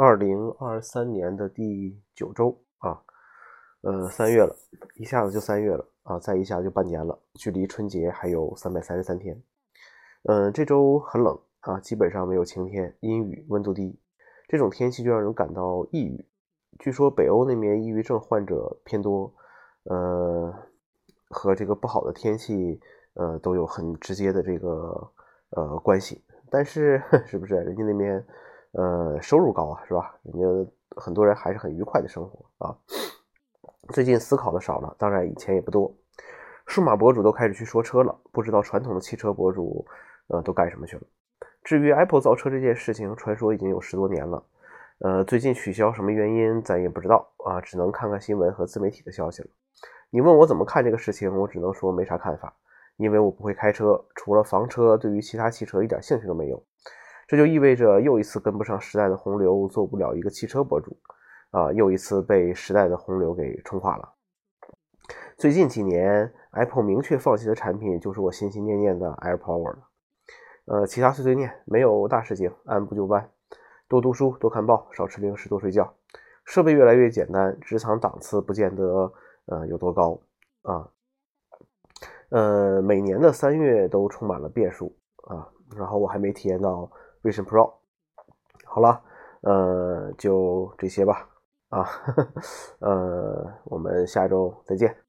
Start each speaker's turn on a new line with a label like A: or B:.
A: 二零二三年的第九周啊，呃，三月了，一下子就三月了啊，再一下就半年了，距离春节还有三百三十三天。嗯，这周很冷啊，基本上没有晴天，阴雨，温度低，这种天气就让人感到抑郁。据说北欧那边抑郁症患者偏多，呃，和这个不好的天气，呃，都有很直接的这个呃关系。但是，是不是人家那边？呃，收入高啊，是吧？人家很多人还是很愉快的生活啊。最近思考的少了，当然以前也不多。数码博主都开始去说车了，不知道传统的汽车博主呃都干什么去了。至于 Apple 造车这件事情，传说已经有十多年了。呃，最近取消什么原因，咱也不知道啊，只能看看新闻和自媒体的消息了。你问我怎么看这个事情，我只能说没啥看法，因为我不会开车，除了房车，对于其他汽车一点兴趣都没有。这就意味着又一次跟不上时代的洪流，做不了一个汽车博主，啊，又一次被时代的洪流给冲垮了。最近几年，Apple 明确放弃的产品就是我心心念念的 AirPower 了。呃，其他碎碎念没有大事情，按部就班，多读书，多看报，少吃零食，多睡觉。设备越来越简单，职场档次不见得呃有多高啊。呃，每年的三月都充满了变数啊，然后我还没体验到。Vision Pro，好了，呃，就这些吧，啊，呃，我们下周再见。